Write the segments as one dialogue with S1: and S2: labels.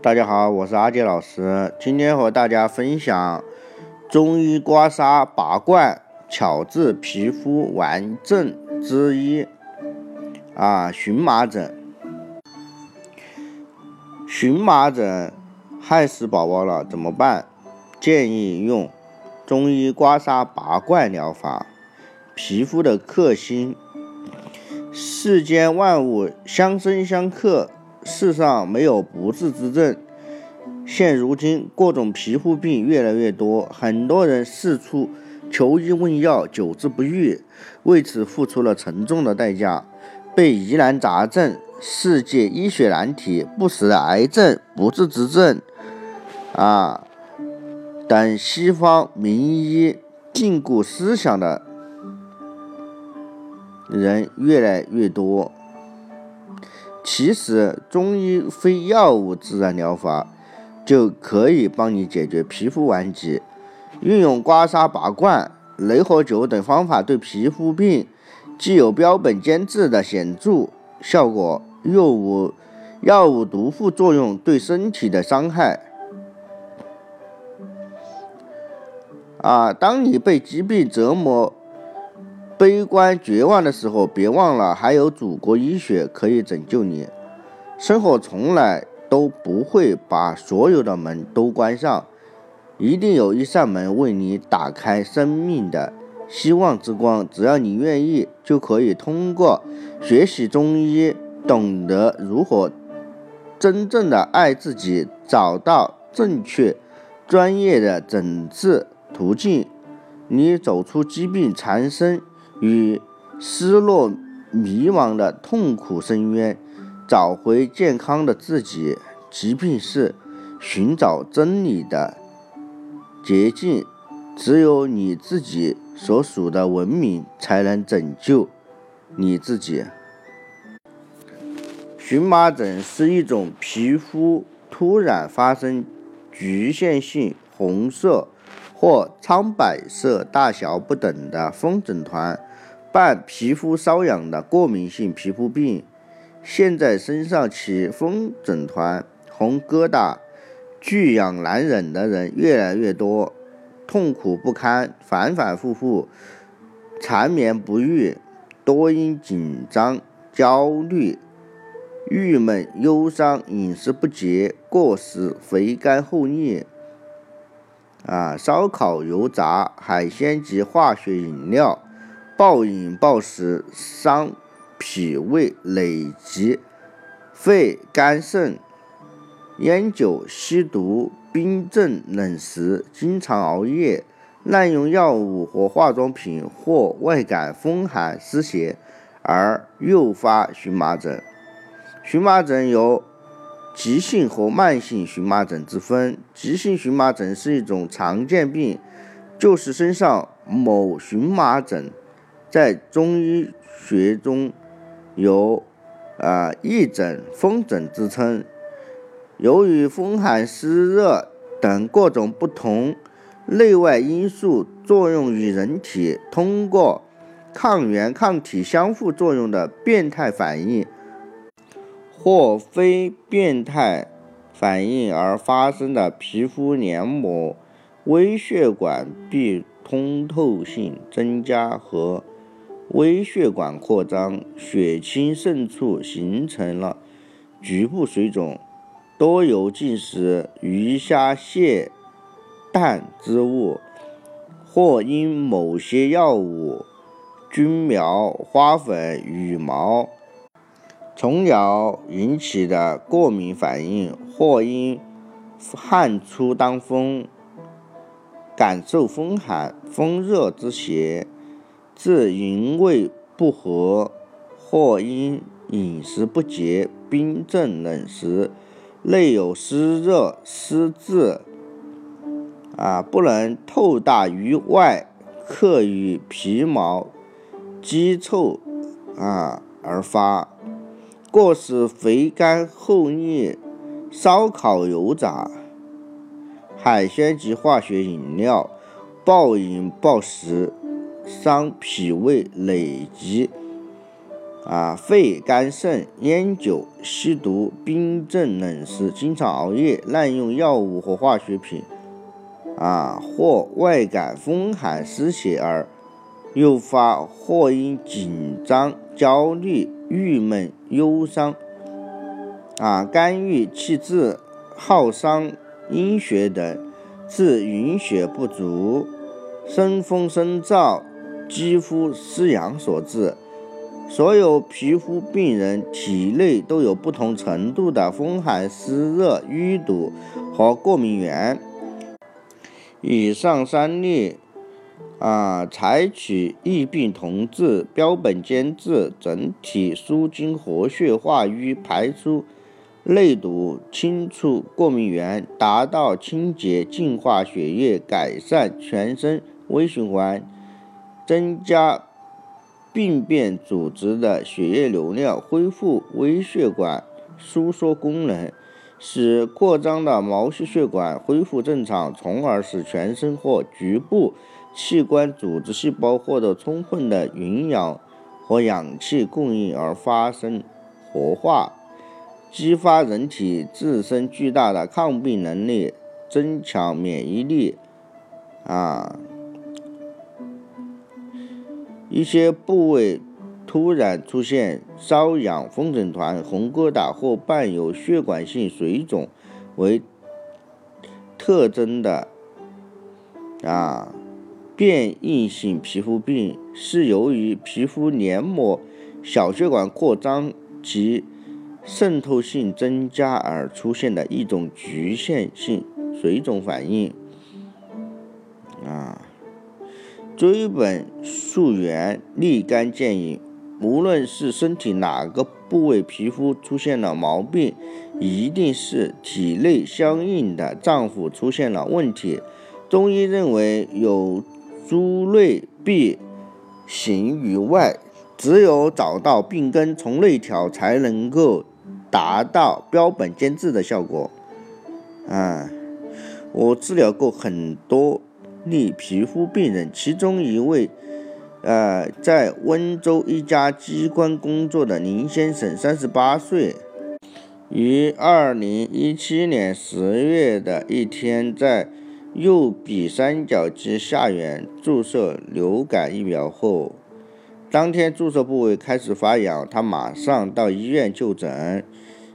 S1: 大家好，我是阿杰老师，今天和大家分享中医刮痧拔罐巧治皮肤顽症之一啊，荨麻疹。荨麻疹害死宝宝了，怎么办？建议用中医刮痧拔罐疗法。皮肤的克星，世间万物相生相克。世上没有不治之症。现如今各种皮肤病越来越多，很多人四处求医问药，久治不愈，为此付出了沉重的代价，被疑难杂症、世界医学难题、不死的癌症、不治之症啊等西方名医禁锢思想的人越来越多。其实，中医非药物自然疗法就可以帮你解决皮肤顽疾。运用刮痧、拔罐、雷火灸等方法，对皮肤病既有标本兼治的显著效果，又无药物毒副作用对身体的伤害。啊，当你被疾病折磨。悲观绝望的时候，别忘了还有祖国医学可以拯救你。生活从来都不会把所有的门都关上，一定有一扇门为你打开生命的希望之光。只要你愿意，就可以通过学习中医，懂得如何真正的爱自己，找到正确专业的诊治途径，你走出疾病缠身。与失落、迷茫的痛苦深渊，找回健康的自己。疾病是寻找真理的捷径，只有你自己所属的文明才能拯救你自己。荨麻疹是一种皮肤突然发生局限性红色或苍白色、大小不等的风疹团。伴皮肤瘙痒的过敏性皮肤病，现在身上起风疹团、红疙瘩、剧痒难忍的人越来越多，痛苦不堪，反反复复，缠绵不愈，多因紧张、焦虑、郁闷、忧伤、饮食不节、过食、肥甘厚腻，啊，烧烤、油炸、海鲜及化学饮料。暴饮暴食伤脾胃，累积肺肝肾；烟酒吸毒、冰镇冷食、经常熬夜、滥用药物或化妆品，或外感风寒湿邪而诱发荨麻疹。荨麻疹有急性和慢性荨麻疹之分。急性荨麻疹是一种常见病，就是身上某荨麻疹。在中医学中，有啊癔疹、风疹之称。由于风寒湿热等各种不同内外因素作用于人体，通过抗原抗体相互作用的变态反应或非变态反应而发生的皮肤黏膜微血管壁通透性增加和。微血管扩张，血清渗出，形成了局部水肿，多由进食鱼虾蟹蛋之物，或因某些药物、菌苗、花粉、羽毛、虫咬引起的过敏反应，或因汗出当风，感受风寒、风热之邪。致营卫不和，或因饮食不节、冰镇冷食，内有湿热湿滞，啊，不能透大于外，克于皮毛，积臭，啊而发。过食肥甘厚腻、烧烤油炸、海鲜及化学饮料，暴饮暴食。伤脾胃，累积啊，肺、肝、肾、烟酒、吸毒、冰镇冷食、经常熬夜、滥用药物和化学品，啊，或外感风寒湿邪而诱发，或因紧张、焦虑、郁闷、忧伤，啊，肝郁气滞、耗伤阴血等，致营血不足、生风生燥、肌肤失养所致。所有皮肤病人体内都有不同程度的风寒湿热淤堵和过敏源。以上三例啊，采取异病同治、标本兼治，整体舒筋活血化瘀、排出内毒、清除过敏源，达到清洁净化血液、改善全身微循环、增加。病变组织的血液流量恢复微血管收缩功能，使扩张的毛细血管恢复正常，从而使全身或局部器官组织细胞获得充分的营养和氧气供应而发生活化，激发人体自身巨大的抗病能力，增强免疫力。啊。一些部位突然出现瘙痒、风疹团、红疙瘩或伴有血管性水肿为特征的啊变异性皮肤病，是由于皮肤黏膜小血管扩张及渗透性增加而出现的一种局限性水肿反应啊。追本溯源，立竿见影。无论是身体哪个部位皮肤出现了毛病，一定是体内相应的脏腑出现了问题。中医认为，有诸内必行于外，只有找到病根，从内调，才能够达到标本兼治的效果。啊，我治疗过很多。例皮肤病人，其中一位，呃，在温州一家机关工作的林先生，三十八岁，于二零一七年十月的一天，在右臂三角肌下缘注射流感疫苗后，当天注射部位开始发痒，他马上到医院就诊，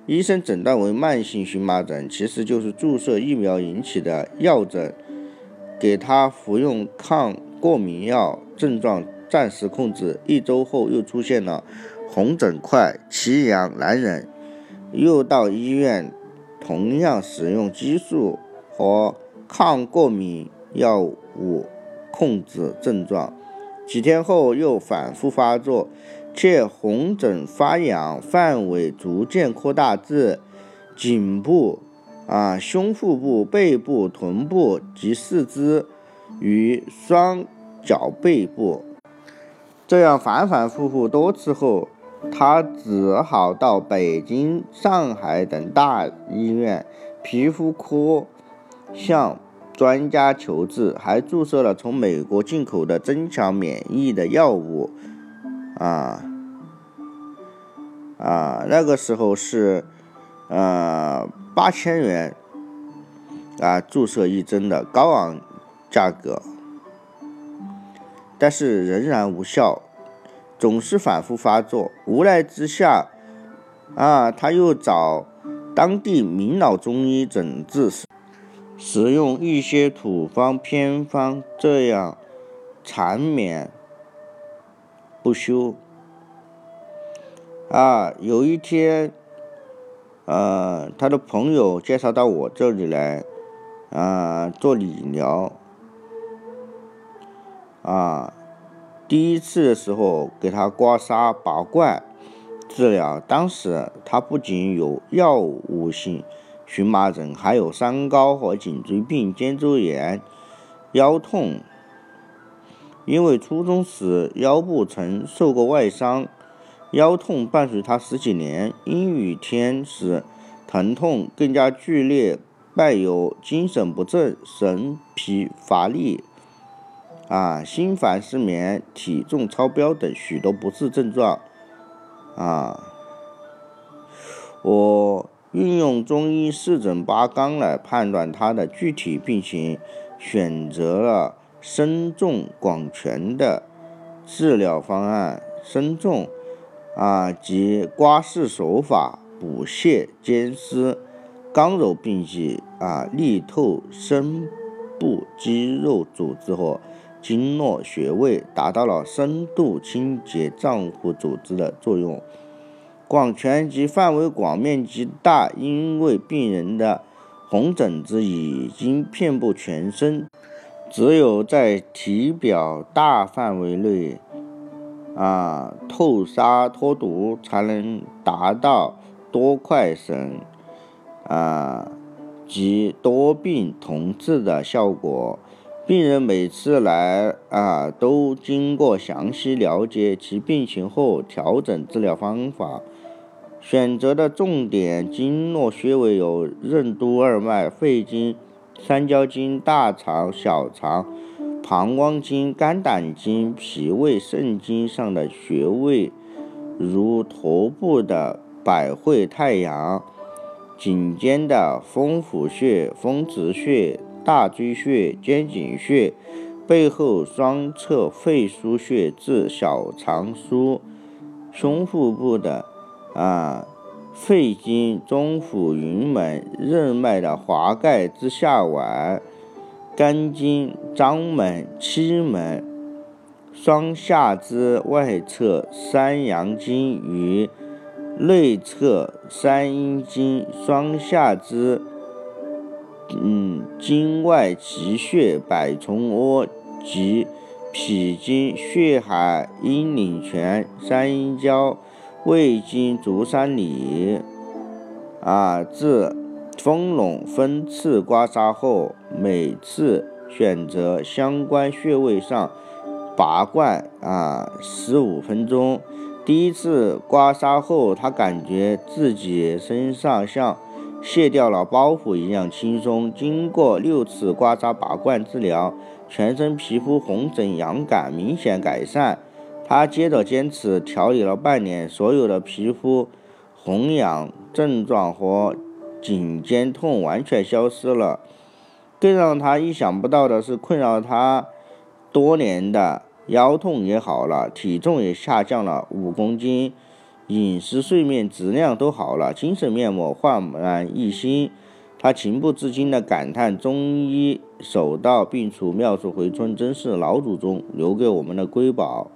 S1: 医生诊断为慢性荨麻疹，其实就是注射疫苗引起的药疹。给他服用抗过敏药，症状暂时控制。一周后又出现了红疹块，奇痒难忍，又到医院，同样使用激素和抗过敏药物控制症状。几天后又反复发作，且红疹发痒范围逐渐扩大至颈部。啊，胸腹部、背部、臀部及四肢与双脚背部，这样反反复复多次后，他只好到北京、上海等大医院皮肤科向专家求治，还注射了从美国进口的增强免疫的药物。啊啊，那个时候是，呃。八千元啊，注射一针的高昂价格，但是仍然无效，总是反复发作。无奈之下，啊，他又找当地名老中医诊治，使用一些土方偏方，这样缠绵不休。啊，有一天。呃，他的朋友介绍到我这里来，啊，做理疗，啊，第一次的时候给他刮痧拔罐治疗，当时他不仅有药物性荨麻疹，还有三高和颈椎病、肩周炎、腰痛。因为初中时腰部曾受过外伤。腰痛伴随他十几年，阴雨天时疼痛更加剧烈，伴有精神不振、神疲乏力、啊心烦失眠、体重超标等许多不适症状。啊，我运用中医四诊八纲来判断他的具体病情，选择了深重广全的治疗方案。深重啊，即刮拭手法，补泻兼施。刚柔并济啊，力透深部肌肉组织和经络穴位，达到了深度清洁脏腑组织的作用。广全及范围广、面积大，因为病人的红疹子已经遍布全身，只有在体表大范围内啊透杀脱毒，才能达到多快省。啊，及多病同治的效果。病人每次来啊，都经过详细了解其病情后，调整治疗方法。选择的重点经络穴位有任督二脉、肺经、三焦经、大肠、小肠、膀胱经、肝胆经、脾胃肾经上的穴位，如头部的百会太阳。颈肩的风府穴、风池穴、大椎穴、肩颈穴，背后双侧肺腧穴至小肠腧，胸腹部的啊肺经、中府云门、任脉的华盖之下脘，肝经、章门、期门，双下肢外侧三阳经与。内侧三阴经、双下肢，嗯，经外奇穴百虫窝及脾经、血海、阴陵泉、三阴交、胃经、足三里，啊，至丰隆分次刮痧后，每次选择相关穴位上拔罐啊，十五分钟。第一次刮痧后，他感觉自己身上像卸掉了包袱一样轻松。经过六次刮痧拔罐治疗，全身皮肤红疹痒感明显改善。他接着坚持调理了半年，所有的皮肤红痒症状和颈肩痛完全消失了。更让他意想不到的是，困扰他多年的。腰痛也好了，体重也下降了五公斤，饮食、睡眠质量都好了，精神面貌焕然一新。他情不自禁地感叹：“中医手到病除，妙手回春，真是老祖宗留给我们的瑰宝。”